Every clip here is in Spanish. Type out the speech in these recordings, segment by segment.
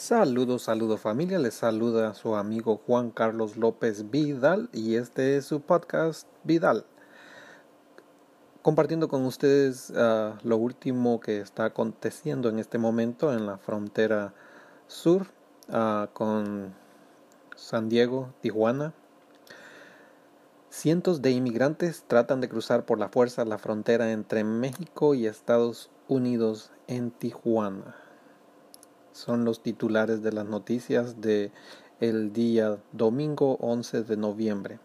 Saludos, saludos familia, les saluda su amigo Juan Carlos López Vidal y este es su podcast Vidal. Compartiendo con ustedes uh, lo último que está aconteciendo en este momento en la frontera sur uh, con San Diego, Tijuana. Cientos de inmigrantes tratan de cruzar por la fuerza la frontera entre México y Estados Unidos en Tijuana son los titulares de las noticias de el día domingo 11 de noviembre.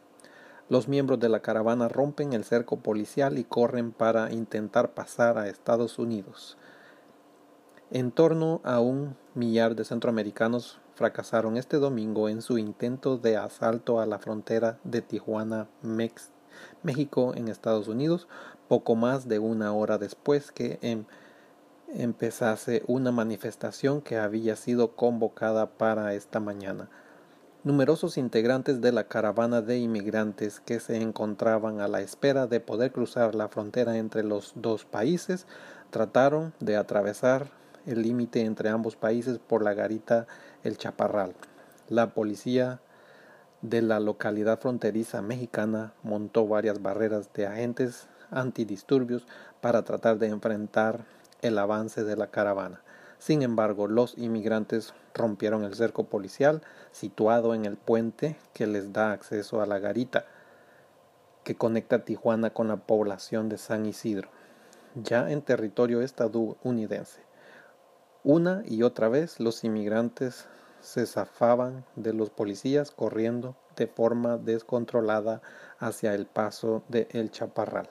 Los miembros de la caravana rompen el cerco policial y corren para intentar pasar a Estados Unidos. En torno a un millar de centroamericanos fracasaron este domingo en su intento de asalto a la frontera de Tijuana, México, en Estados Unidos, poco más de una hora después que en empezase una manifestación que había sido convocada para esta mañana. Numerosos integrantes de la caravana de inmigrantes que se encontraban a la espera de poder cruzar la frontera entre los dos países trataron de atravesar el límite entre ambos países por la garita El Chaparral. La policía de la localidad fronteriza mexicana montó varias barreras de agentes antidisturbios para tratar de enfrentar el avance de la caravana. Sin embargo, los inmigrantes rompieron el cerco policial situado en el puente que les da acceso a la garita que conecta Tijuana con la población de San Isidro, ya en territorio estadounidense. Una y otra vez los inmigrantes se zafaban de los policías corriendo de forma descontrolada hacia el paso de El Chaparral.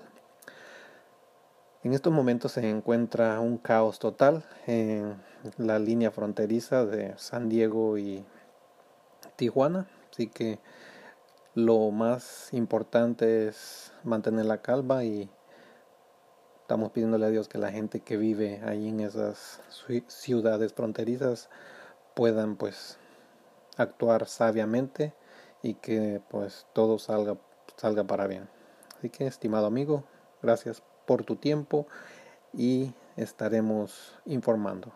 En estos momentos se encuentra un caos total en la línea fronteriza de San Diego y Tijuana, así que lo más importante es mantener la calma y estamos pidiéndole a Dios que la gente que vive ahí en esas ciudades fronterizas puedan pues actuar sabiamente y que pues todo salga salga para bien. Así que estimado amigo, gracias por tu tiempo y estaremos informando.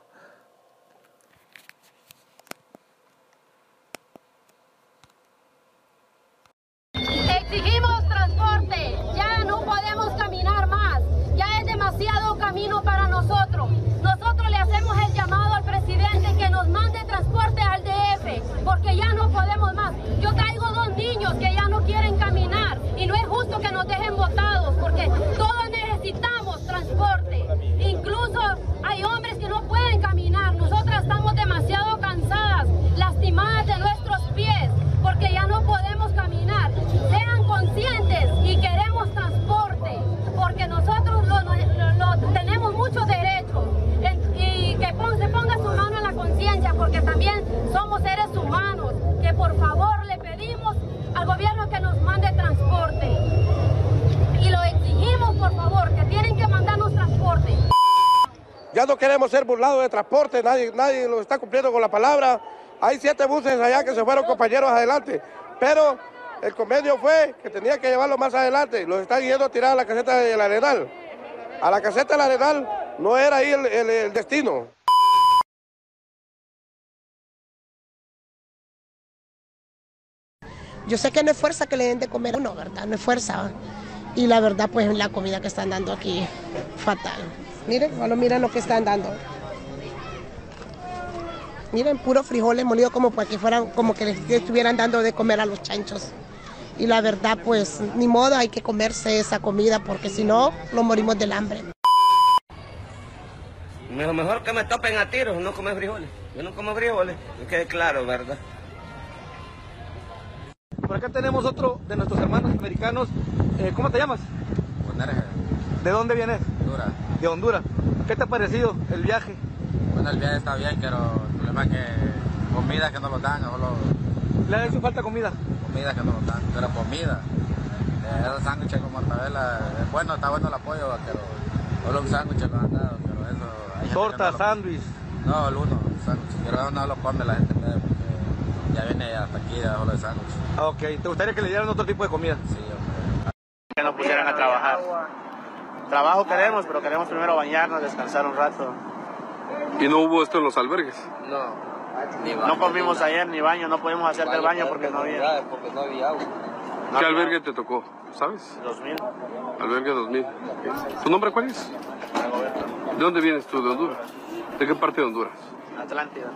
Ya no queremos ser burlados de transporte, nadie, nadie lo está cumpliendo con la palabra. Hay siete buses allá que se fueron compañeros adelante, pero el convenio fue que tenía que llevarlo más adelante. Los están yendo a tirar a la caseta del Arenal. A la caseta del Arenal no era ahí el, destino. Yo sé que no es fuerza que le den de comer a uno, ¿verdad? No es fuerza y la verdad pues la comida que están dando aquí fatal. Miren, solo miren lo que están dando. Miren, puro frijoles molidos como para que fueran, como que les estuvieran dando de comer a los chanchos. Y la verdad, pues, ni modo, hay que comerse esa comida porque si no, nos morimos del hambre. Lo mejor que me topen a tiros, no comer frijoles. Yo no como frijoles, que quede claro, ¿verdad? Por acá tenemos otro de nuestros hermanos americanos. Eh, ¿Cómo te llamas? ¿De dónde vienes? Honduras. De Honduras. ¿Qué te ha parecido el viaje? Bueno, el viaje está bien, pero el problema es que comida que no lo dan. Solo... ¿Le ha hecho falta comida? Comida que no lo dan, pero comida. Eh, esos sándwiches con mortadela, es bueno, está bueno el apoyo, pero solo un sándwich lo han dado, pero eso... Torta, sándwich. No, el uno, sándwich, pero no lo come la gente ya viene hasta aquí debajo de sándwich. Ah, ok. ¿Te gustaría que le dieran otro tipo de comida? Sí, hombre. Que nos pusieran a trabajar. Trabajo queremos, pero queremos primero bañarnos, descansar un rato. ¿Y no hubo esto en los albergues? No. No comimos ayer ni baño, no pudimos hacer del baño porque no había. Porque no había agua. ¿Qué albergue te tocó? ¿Sabes? 2000. Albergue 2000. ¿Tu nombre cuál es? ¿De dónde vienes tú? ¿De Honduras? ¿De qué parte de Honduras? Atlántida.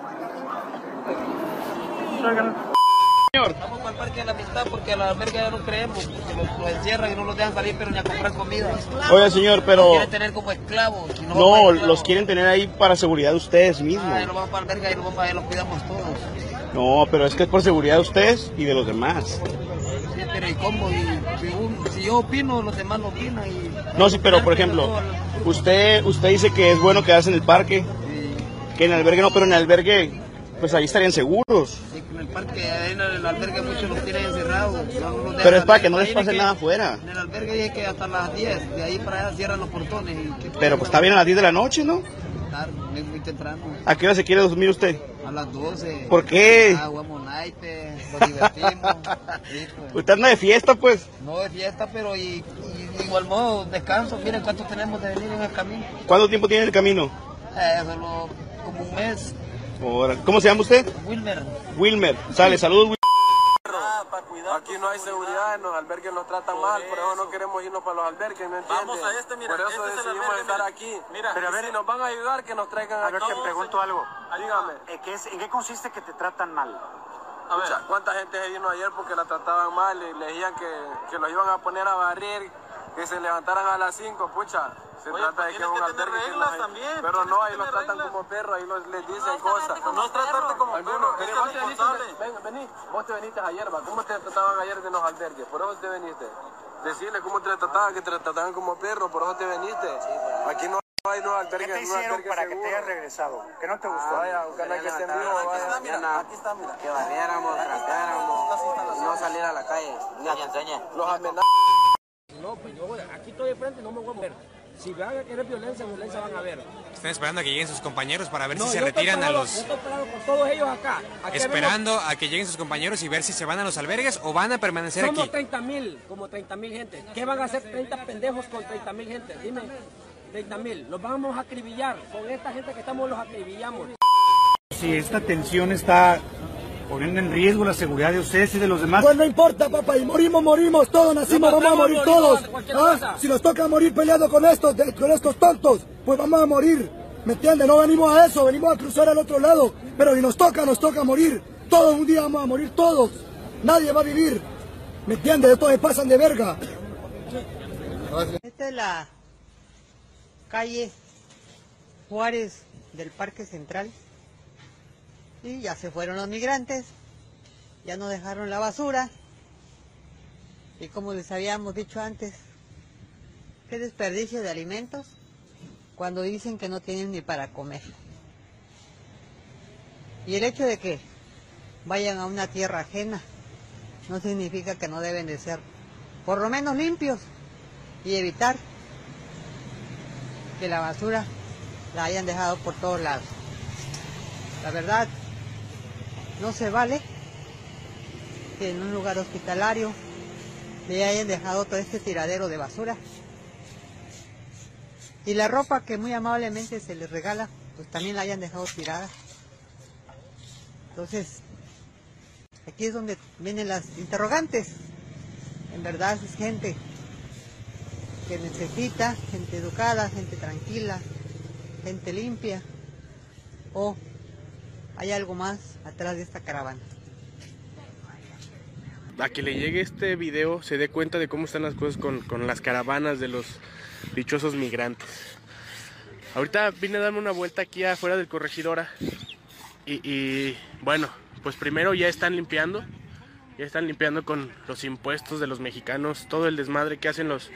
Vamos de la amistad porque a la albergue ya no creemos, porque los, los encierran y no los dejan salir, pero ni a comprar comida. Oiga, señor, Los pero quieren tener como esclavos. y no, vamos para los quieren tener ahí para seguridad de ustedes mismos. Ay, nos vamos para la albergue y nos vamos allá, los cuidamos todos. No, pero es que es por seguridad de ustedes y de los demás. Sí, pero ¿y cómo? Y, si, un- si yo opino, los demás no opinan. Y, No, sí, pero por ejemplo, usted usted dice que es bueno quedarse en el parque, que en el albergue no, pero en el albergue, pues ahí estarían seguros. En el parque, en el albergue muchos los tienen encerrados. no Pero es para que no les pase nada afuera. En el albergue dice que hasta las 10, de ahí para allá cierran los portones. y Pero pues está bien a las 10 de la noche, ¿no? tarde, muy temprano. ¿A qué hora se quiere dormir usted? A las 12. ¿Por qué? Ah, jugamos naipes, nos divertimos. pues. Usted anda de fiesta, pues. No de fiesta, pero y, y de igual modo descanso. Miren cuánto tenemos de venir en el camino. ¿Cuánto tiempo tiene el camino? Eh, solo como un mes. Ahora, ¿Cómo se llama usted? Wilmer. Wilmer. Sale, saludos, Wilmer. Aquí no hay seguridad, en los albergues nos tratan mal, por eso no queremos irnos para los albergues, ¿me entiendes? Vamos a este, mira, Por eso este decidimos albergue, estar mira. aquí. Mira, Pero a ver, si nos van a ayudar, que nos traigan A aquí. ver, te pregunto algo. Dígame. Eh, ¿qué es- ¿En qué consiste que te tratan mal? Pucha, ¿Cuánta gente se vino ayer porque la trataban mal y le decían que, que los iban a poner a barrer, que se levantaran a las 5, pucha? Se Oye, trata pues de que tienes un que tener que nos- también, Pero no, que ahí los tratan reglas. como perros, ahí los, les dicen cosas. No es tratarte como perro, pero es vos te responsable. ven, vení, vos te viniste ayer, va. ¿Cómo te trataban ayer de los albergues? Por eso te viniste. Decirle cómo te trataban, que te trataban como perro, por eso te viniste. Aquí no hay no ¿Qué albergues, te no hicieron para que te hayas regresado? ¿Qué no te gustó? Vaya, ojalá que estén vivos, vaya. Aquí está, mira. Que barriéramos, trapeáramos, no salir a la calle. Enseña, enseña. Los amenazan. No, pues yo aquí estoy de frente, no me voy a mover. Si van a querer violencia, violencia van a ver. Están esperando a que lleguen sus compañeros para ver No, si se retiran a parado- los... Yo estoy parado con todos ellos acá. Aquí Esperando a que lleguen sus compañeros y ver si se van a los albergues o van a permanecer Somos aquí. 30 mil, como 30 mil gente. ¿Qué van a hacer 30 pendejos con 30 mil gente? Dime, 30 mil. Los vamos a acribillar. Con esta gente que estamos los acribillamos. Si esta tensión está poniendo en riesgo la seguridad de ustedes y de los demás. Pues no importa, papá, y morimos, morimos, todos nacimos, vamos a morir todos. ¿Ah? Si nos toca morir peleando con estos, de- con estos tontos, pues vamos a morir. ¿Me entiendes? No venimos a eso, venimos a cruzar al otro lado. Pero si nos toca, nos toca morir. Todos un día vamos a morir, todos. Nadie va a vivir. ¿Me entiendes? Estos se pasan de verga. Esta es la calle Juárez del Parque Central. Y ya se fueron los migrantes, ya no dejaron la basura. Y como les habíamos dicho antes, qué desperdicio de alimentos cuando dicen que no tienen ni para comer. Y el hecho de que vayan a una tierra ajena no significa que no deben de ser por lo menos limpios y evitar que la basura la hayan dejado por todos lados. La verdad, no se vale que en un lugar hospitalario le hayan dejado todo este tiradero de basura. Y la ropa que muy amablemente se les regala, pues también la hayan dejado tirada. Entonces, aquí es donde vienen las interrogantes. En verdad es gente que necesita, gente educada, gente tranquila, gente limpia, o hay algo más atrás de esta caravana. a que le llegue este video se dé cuenta de cómo están las cosas con, con las caravanas de los dichosos migrantes. Ahorita vine a darme una vuelta aquí afuera del corregidora y, y, bueno, pues primero ya están limpiando, ya están limpiando con los impuestos de los mexicanos, todo el desmadre que hacen los,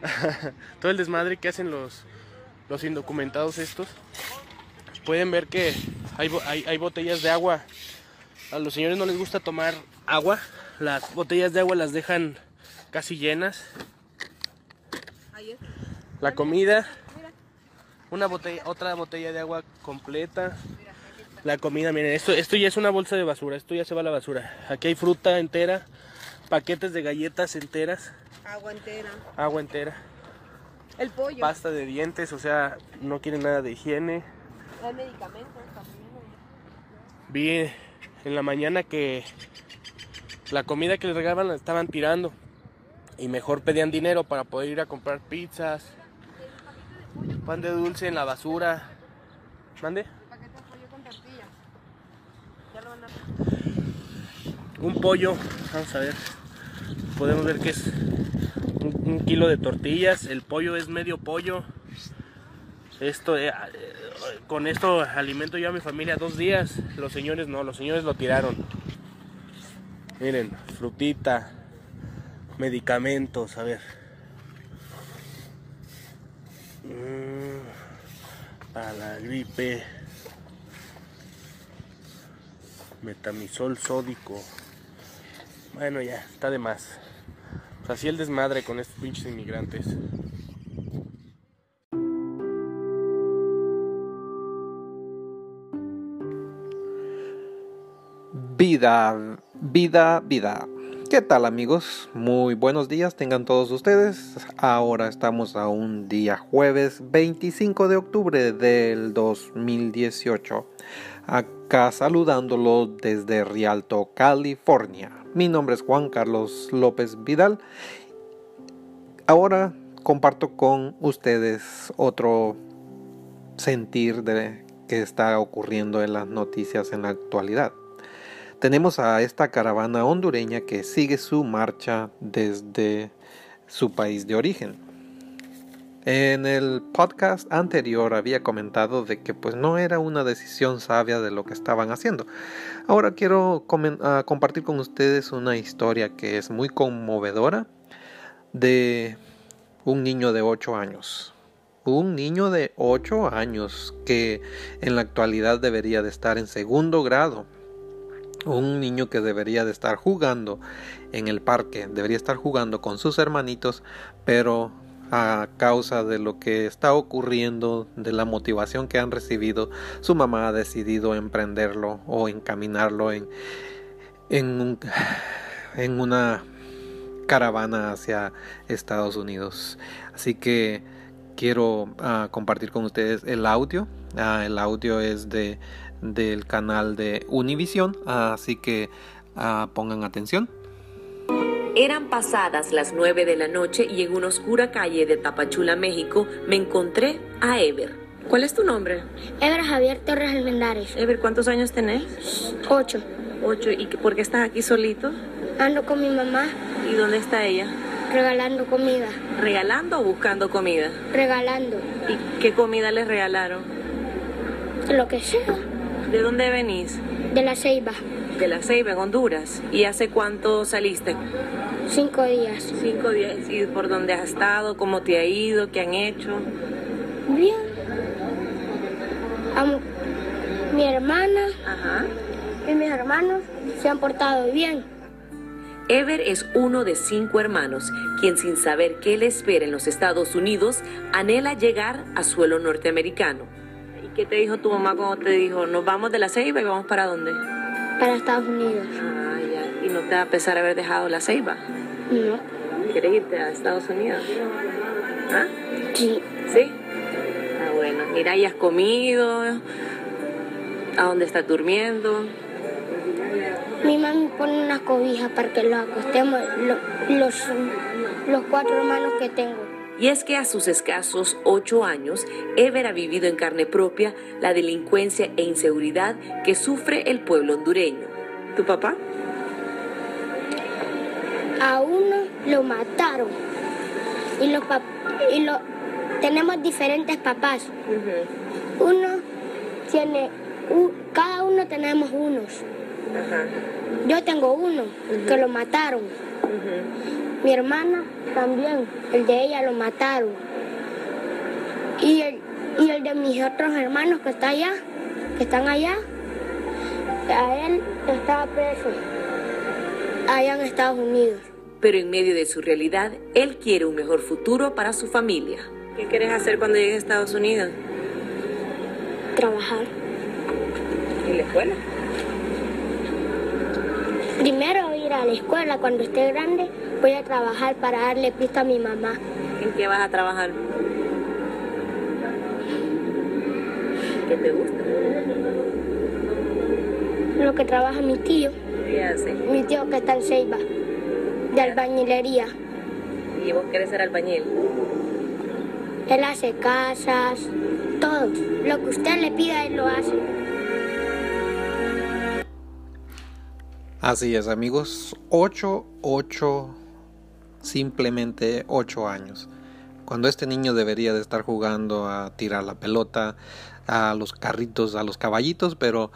todo el desmadre que hacen los, los indocumentados estos. Pueden ver que hay, hay botellas de agua. A los señores no les gusta tomar agua. Las botellas de agua las dejan casi llenas. La comida. Una botella, otra botella de agua completa. La comida, miren, esto, esto ya es una bolsa de basura, esto ya se va a la basura. Aquí hay fruta entera, paquetes de galletas enteras, Agua entera. agua entera, El pollo. pasta de dientes, o sea, no quieren nada de higiene. Hay medicamentos también. Vi en la mañana que la comida que les regalaban la estaban tirando y mejor pedían dinero para poder ir a comprar pizzas, pan de dulce en la basura. ¿Mande? Un pollo, vamos a ver, podemos ver que es un, un kilo de tortillas, el pollo es medio pollo. Esto, eh, eh, con esto alimento yo a mi familia dos días. Los señores no, los señores lo tiraron. Miren, frutita, medicamentos, a ver. Mm, para la gripe. Metamisol sódico. Bueno, ya, está de más. Así el desmadre con estos pinches inmigrantes. Vida, vida, vida. ¿Qué tal amigos? Muy buenos días tengan todos ustedes. Ahora estamos a un día jueves 25 de octubre del 2018. Acá saludándolo desde Rialto, California. Mi nombre es Juan Carlos López Vidal. Ahora comparto con ustedes otro sentir de que está ocurriendo en las noticias en la actualidad. Tenemos a esta caravana hondureña que sigue su marcha desde su país de origen. En el podcast anterior había comentado de que pues no era una decisión sabia de lo que estaban haciendo. Ahora quiero uh, compartir con ustedes una historia que es muy conmovedora de un niño de 8 años. Un niño de 8 años que en la actualidad debería de estar en segundo grado un niño que debería de estar jugando en el parque, debería estar jugando con sus hermanitos, pero a causa de lo que está ocurriendo, de la motivación que han recibido, su mamá ha decidido emprenderlo o encaminarlo en, en, en una caravana hacia Estados Unidos. Así que quiero uh, compartir con ustedes el audio. Uh, el audio es de del canal de Univision, así que uh, pongan atención. Eran pasadas las 9 de la noche y en una oscura calle de Tapachula, México, me encontré a Ever. ¿Cuál es tu nombre? Ever Javier Torres Almendares. Ever, ¿cuántos años tenés? Ocho. Ocho. ¿Y por qué estás aquí solito? Ando con mi mamá. ¿Y dónde está ella? Regalando comida. ¿Regalando o buscando comida? Regalando. ¿Y qué comida les regalaron? Lo que sea. ¿De dónde venís? De la Ceiba. De la Ceiba, en Honduras. ¿Y hace cuánto saliste? Cinco días. Cinco días. ¿Y por dónde has estado? ¿Cómo te ha ido? ¿Qué han hecho? Bien. Amo. Mi hermana Ajá. y mis hermanos se han portado bien. Ever es uno de cinco hermanos, quien sin saber qué le espera en los Estados Unidos, anhela llegar a suelo norteamericano. ¿Y qué te dijo tu mamá cuando te dijo, nos vamos de la Ceiba y vamos para dónde? Para Estados Unidos. Ah, ya. ¿Y no te va a pesar haber dejado la Ceiba? No. ¿Quieres irte a Estados Unidos? ¿Ah? Sí. ¿Sí? Ah, bueno. Mira, ¿y has comido? ¿A dónde estás durmiendo? Mi mami pone una cobija para que los acostemos lo- los, los cuatro hermanos que tengo. Y es que a sus escasos ocho años, Ever ha vivido en carne propia la delincuencia e inseguridad que sufre el pueblo hondureño. ¿Tu papá? A uno lo mataron. Y los pap- y lo tenemos diferentes papás. Uno tiene u- cada uno tenemos unos. Yo tengo uno que lo mataron. Mi hermana también, el de ella lo mataron. Y el, y el de mis otros hermanos que está allá, que están allá, a él estaba preso allá en Estados Unidos. Pero en medio de su realidad, él quiere un mejor futuro para su familia. ¿Qué quieres hacer cuando llegues a Estados Unidos? Trabajar. ¿En la escuela? Primero ir a la escuela, cuando esté grande voy a trabajar para darle pista a mi mamá. ¿En qué vas a trabajar? ¿Qué te gusta? lo que trabaja mi tío. ¿Qué hace? Mi tío que está en Ceiba, de albañilería. ¿Y vos querés ser albañil? Él hace casas, todo. Lo que usted le pida, él lo hace. Así es, amigos. 8, 8, simplemente 8 años. Cuando este niño debería de estar jugando a tirar la pelota, a los carritos, a los caballitos, pero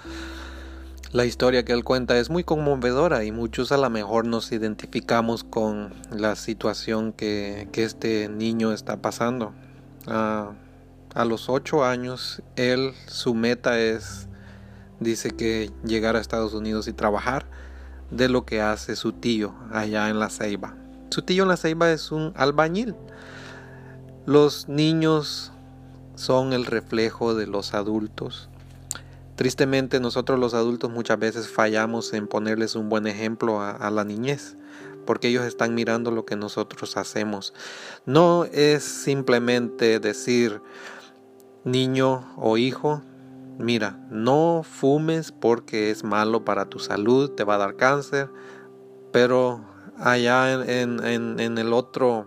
la historia que él cuenta es muy conmovedora y muchos a lo mejor nos identificamos con la situación que, este niño está pasando. A los 8 años, él, su meta es, dice que llegar a Estados Unidos y trabajar de lo que hace su tío allá en la Ceiba. Su tío la Ceiba es un albañil. Los niños son el reflejo de los adultos. Tristemente nosotros los adultos muchas veces fallamos en ponerles un buen ejemplo a, la niñez, porque ellos están mirando lo que nosotros hacemos. No es simplemente decir niño o hijo, mira, no fumes porque es malo para tu salud, te va a dar cáncer, pero allá en, en, en el otro,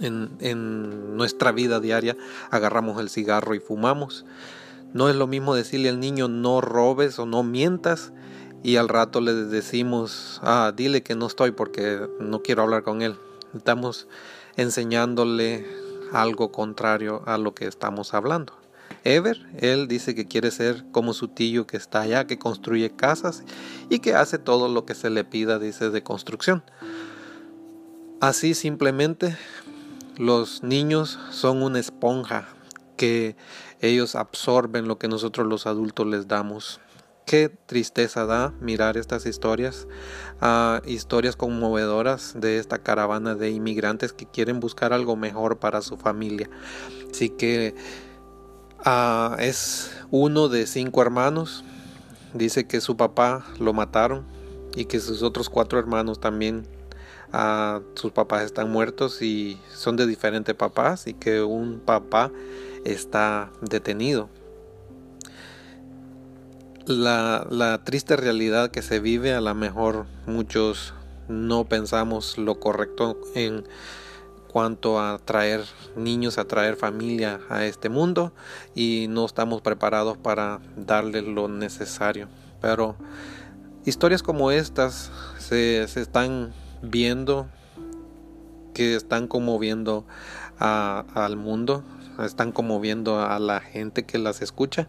en, en, nuestra vida diaria, agarramos el cigarro y fumamos. No es lo mismo decirle al niño no robes o no mientas y al rato le decimos, ah, dile que no estoy porque no quiero hablar con él. Estamos enseñándole algo contrario a lo que estamos hablando. Ever, él dice que quiere ser como su tío que está allá, que construye casas y que hace todo lo que se le pida, dice, de construcción. Así simplemente los niños son una esponja que ellos absorben lo que nosotros los adultos les damos. Qué tristeza da mirar estas historias, uh, historias conmovedoras de esta caravana de inmigrantes que quieren buscar algo mejor para su familia. Así que Uh, es uno de cinco hermanos. Dice que su papá lo mataron y que sus otros cuatro hermanos también, uh, sus papás están muertos y son de diferentes papás y que un papá está detenido. La, la triste realidad que se vive, a lo mejor muchos no pensamos lo correcto en cuanto a traer niños, a traer familia a este mundo y no estamos preparados para darle lo necesario. Pero historias como estas se, se están viendo, que están conmoviendo a, al mundo, están conmoviendo a la gente que las escucha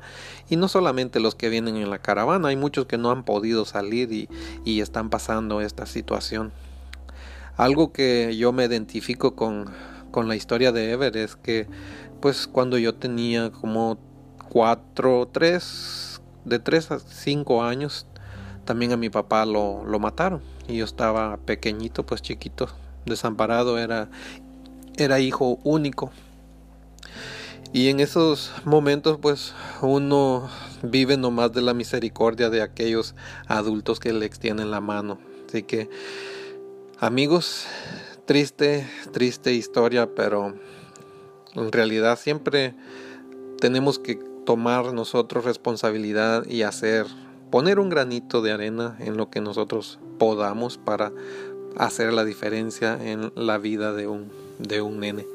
y no solamente los que vienen en la caravana, hay muchos que no han podido salir y, y están pasando esta situación. Algo que yo me identifico con, con la historia de Ever es que pues cuando yo tenía como cuatro, tres, de tres a cinco años, también a mi papá lo, lo mataron. Y yo estaba pequeñito, pues chiquito, desamparado, era, era hijo único. Y en esos momentos pues uno vive nomás de la misericordia de aquellos adultos que le extienden la mano. Así que Amigos, triste, triste historia, pero en realidad siempre tenemos que tomar nosotros responsabilidad y hacer, poner un granito de arena en lo que nosotros podamos para hacer la diferencia en la vida de un, de un nene.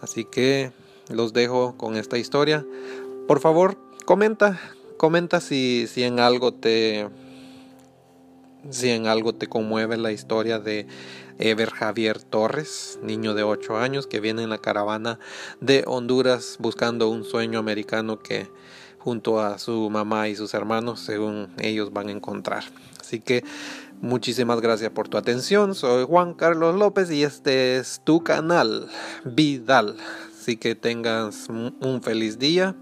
Así que los dejo con esta historia. Por favor, comenta, comenta si, si en algo te si en algo te conmueve la historia de Ever Javier Torres, niño de 8 años que viene en la caravana de Honduras buscando un sueño americano que junto a su mamá y sus hermanos, según ellos van a encontrar. Así que muchísimas gracias por tu atención. Soy Juan Carlos López y este es tu canal Vidal. Así que tengas un feliz día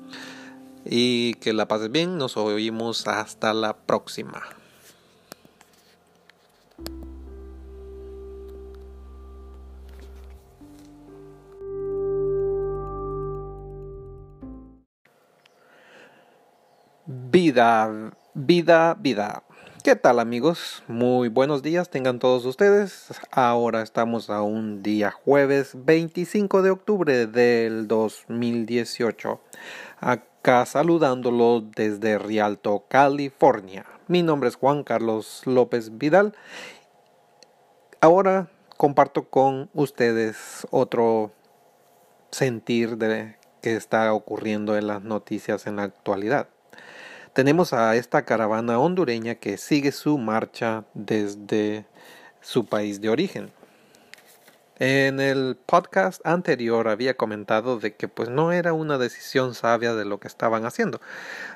y que la pases bien. Nos oímos hasta la próxima. Vida, vida, vida. ¿Qué tal amigos? Muy buenos días tengan todos ustedes. Ahora estamos a un día jueves 25 de octubre del 2018. acá saludándolo desde Rialto, California. Mi nombre es Juan Carlos López Vidal. Ahora comparto con ustedes otro sentir de que está ocurriendo en las noticias en la actualidad. Tenemos a esta caravana hondureña que sigue su marcha desde su país de origen. En el podcast anterior había comentado de que pues no era una decisión sabia de lo que estaban haciendo.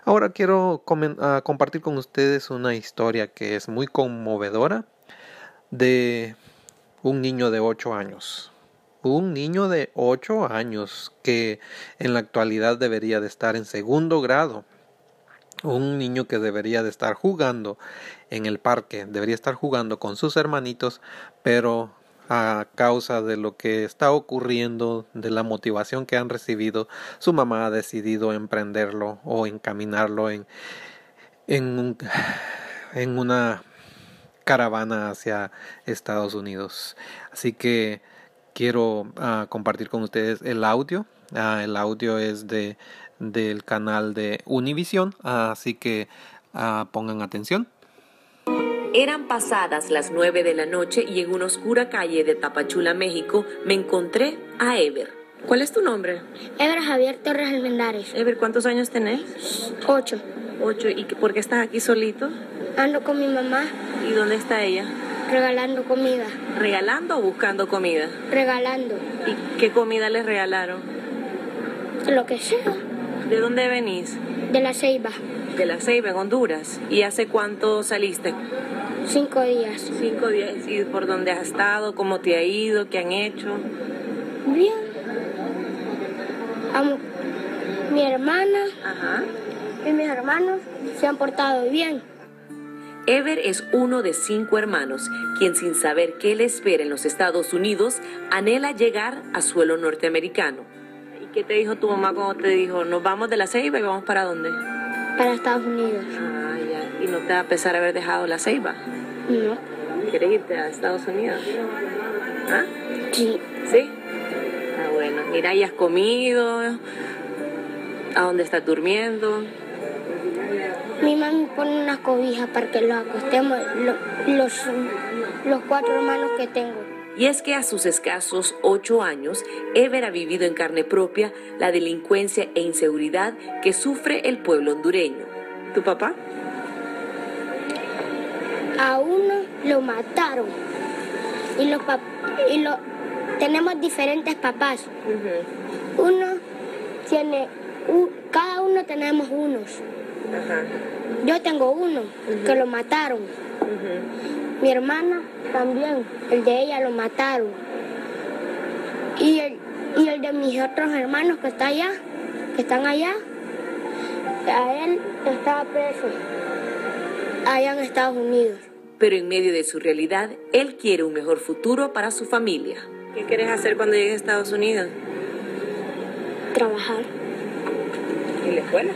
Ahora quiero uh, compartir con ustedes una historia que es muy conmovedora de un niño de 8 años. Un niño de 8 años que en la actualidad debería de estar en segundo grado un niño que debería de estar jugando en el parque, debería estar jugando con sus hermanitos, pero a causa de lo que está ocurriendo, de la motivación que han recibido, su mamá ha decidido emprenderlo o encaminarlo en, en, en una caravana hacia Estados Unidos. Así que quiero ah, compartir con ustedes el audio. Ah, el audio es de del canal de Univision, así que uh, pongan atención. Eran pasadas las nueve de la noche y en una oscura calle de Tapachula, México, me encontré a Ever. ¿Cuál es tu nombre? Ever Javier Torres Almendares. Ever, ¿cuántos años tenés? Ocho. Ocho. ¿Y por qué estás aquí solito? Ando con mi mamá. ¿Y dónde está ella? Regalando comida. ¿Regalando o buscando comida? Regalando. ¿Y qué comida les regalaron? Lo que sea. ¿De dónde venís? De La Ceiba. De La Ceiba, en Honduras. ¿Y hace cuánto saliste? Cinco días. Cinco días. ¿Y por dónde has estado? ¿Cómo te ha ido? ¿Qué han hecho? Bien. mi hermana Ajá. y mis hermanos se han portado bien. Ever es uno de cinco hermanos, quien sin saber qué le espera en los Estados Unidos, anhela llegar a suelo norteamericano. ¿Qué te dijo tu mamá cuando te dijo, nos vamos de la ceiba y vamos para dónde? Para Estados Unidos. Ah, ya. ¿Y no te va a pesar haber dejado la ceiba? No. ¿Quieres irte a Estados Unidos? ¿Ah? Sí. ¿Sí? Ah, bueno. Mira, ¿y has comido? ¿A dónde estás durmiendo? Mi mamá pone unas cobijas para que los acostemos, los, los cuatro hermanos que tengo. Y es que a sus escasos ocho años, Ever ha vivido en carne propia la delincuencia e inseguridad que sufre el pueblo hondureño. ¿Tu papá? A uno lo mataron. Y, los y lo tenemos diferentes papás. Uno tiene, cada uno tenemos unos. Yo tengo uno que lo mataron. Mi hermana también, el de ella lo mataron. Y el, y el de mis otros hermanos que está allá, que están allá, a él estaba preso allá en Estados Unidos. Pero en medio de su realidad, él quiere un mejor futuro para su familia. ¿Qué quieres hacer cuando llegues a Estados Unidos? Trabajar. ¿En la escuela?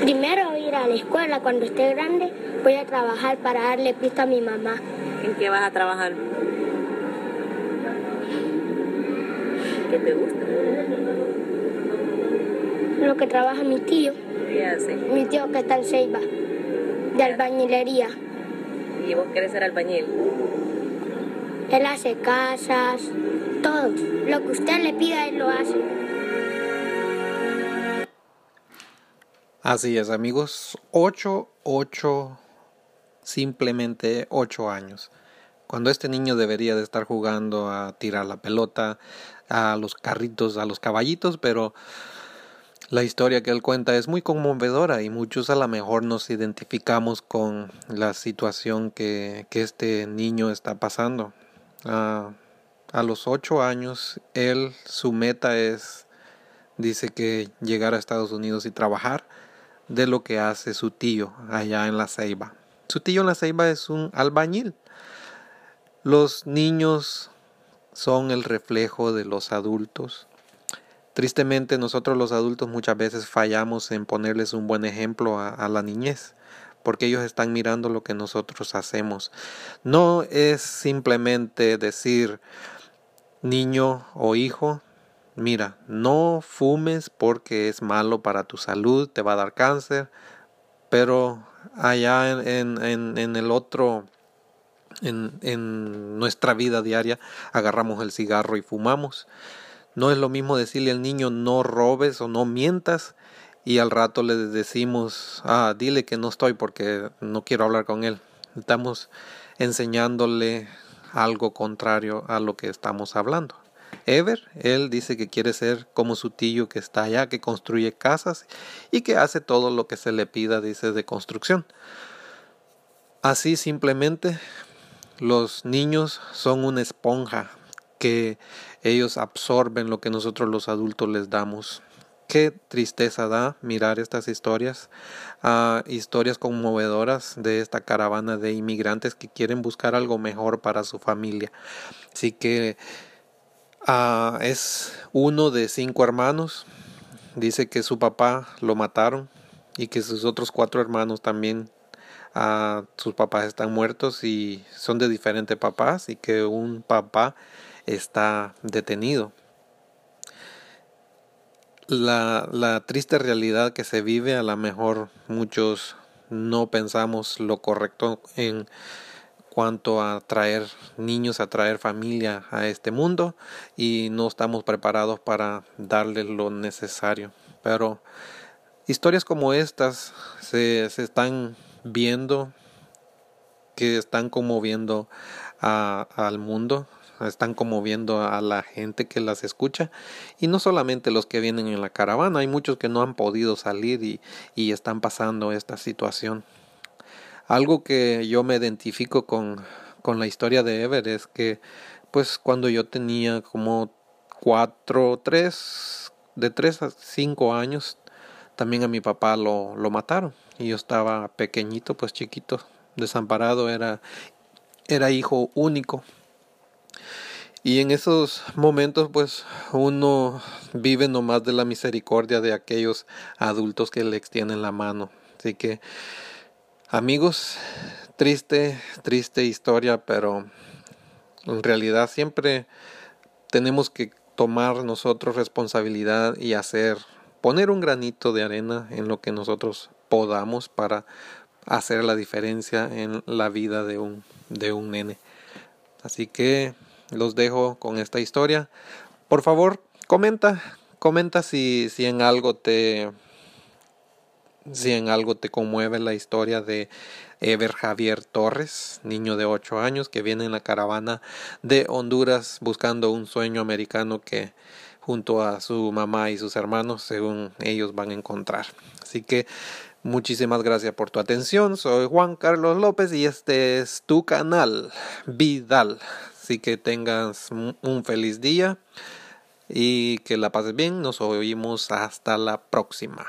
Primero ir a la escuela cuando esté grande Voy a trabajar para darle pista a mi mamá. ¿En qué vas a trabajar? ¿Qué te gusta? Lo que trabaja mi tío. ¿Qué hace? Mi tío que está en Ceiba, de albañilería. ¿Y vos querés ser albañil? Él hace casas, todo. Lo que usted le pida, él lo hace. Así es, amigos. Ocho, ocho simplemente ocho años. Cuando este niño debería de estar jugando a tirar la pelota, a los carritos, a los caballitos, pero la historia que él cuenta es muy conmovedora y muchos a lo mejor nos identificamos con la situación que, que este niño está pasando. a los ocho años, él, su meta es, dice que llegar a Estados Unidos y trabajar de lo que hace su tío allá en la Ceiba. Su tío en la ceiba es un albañil. Los niños son el reflejo de los adultos. Tristemente nosotros los adultos muchas veces fallamos en ponerles un buen ejemplo a, la niñez, porque ellos están mirando lo que nosotros hacemos. No es simplemente decir niño o hijo, mira, no fumes porque es malo para tu salud, te va a dar cáncer, pero allá en, en, en el otro, en, en nuestra vida diaria, agarramos el cigarro y fumamos. No es lo mismo decirle al niño no robes o no mientas y al rato le decimos, ah, dile que no estoy porque no quiero hablar con él. Estamos enseñándole algo contrario a lo que estamos hablando. Ever, él dice que quiere ser como su tío que está allá, que construye casas y que hace todo lo que se le pida, dice, de construcción. Así simplemente los niños son una esponja que ellos absorben lo que nosotros los adultos les damos. Qué tristeza da mirar estas historias, uh, historias conmovedoras de esta caravana de inmigrantes que quieren buscar algo mejor para su familia. Así que uh, es uno de cinco hermanos. Dice que su papá lo mataron y que sus otros cuatro hermanos también uh, sus papás están muertos y son de diferentes papás y que un papá está detenido la, la triste realidad que se vive, a lo mejor muchos no pensamos lo correcto en cuanto a traer niños, a traer familia a este mundo y no estamos preparados para darles lo necesario. Pero historias como estas se, se están viendo, que están conmoviendo al mundo, están conmoviendo a la gente que las escucha y no solamente los que vienen en la caravana, hay muchos que no han podido salir y, y están pasando esta situación. Algo que yo me identifico con, con la historia de Ever es que pues cuando yo tenía como cuatro, tres, de tres a cinco años, también a mi papá lo, lo mataron y yo estaba pequeñito, pues chiquito, desamparado, era, era hijo único y en esos momentos pues uno vive nomás de la misericordia de aquellos adultos que le extienden la mano. Así que amigos, triste, triste historia, pero en realidad siempre tenemos que tomar nosotros responsabilidad y hacer, poner un granito de arena en lo que nosotros podamos para hacer la diferencia en la vida de un, de un nene. Así que los dejo con esta historia. Por favor, comenta, comenta si, si en algo te si en algo te conmueve la historia de Ever Javier Torres, niño de 8 años que viene en la caravana de Honduras buscando un sueño americano que junto a su mamá y sus hermanos, según ellos van a encontrar. Así que muchísimas gracias por tu atención. Soy Juan Carlos López y este es tu canal Vidal. Así que tengas un feliz día y que la pases bien. Nos oímos hasta la próxima.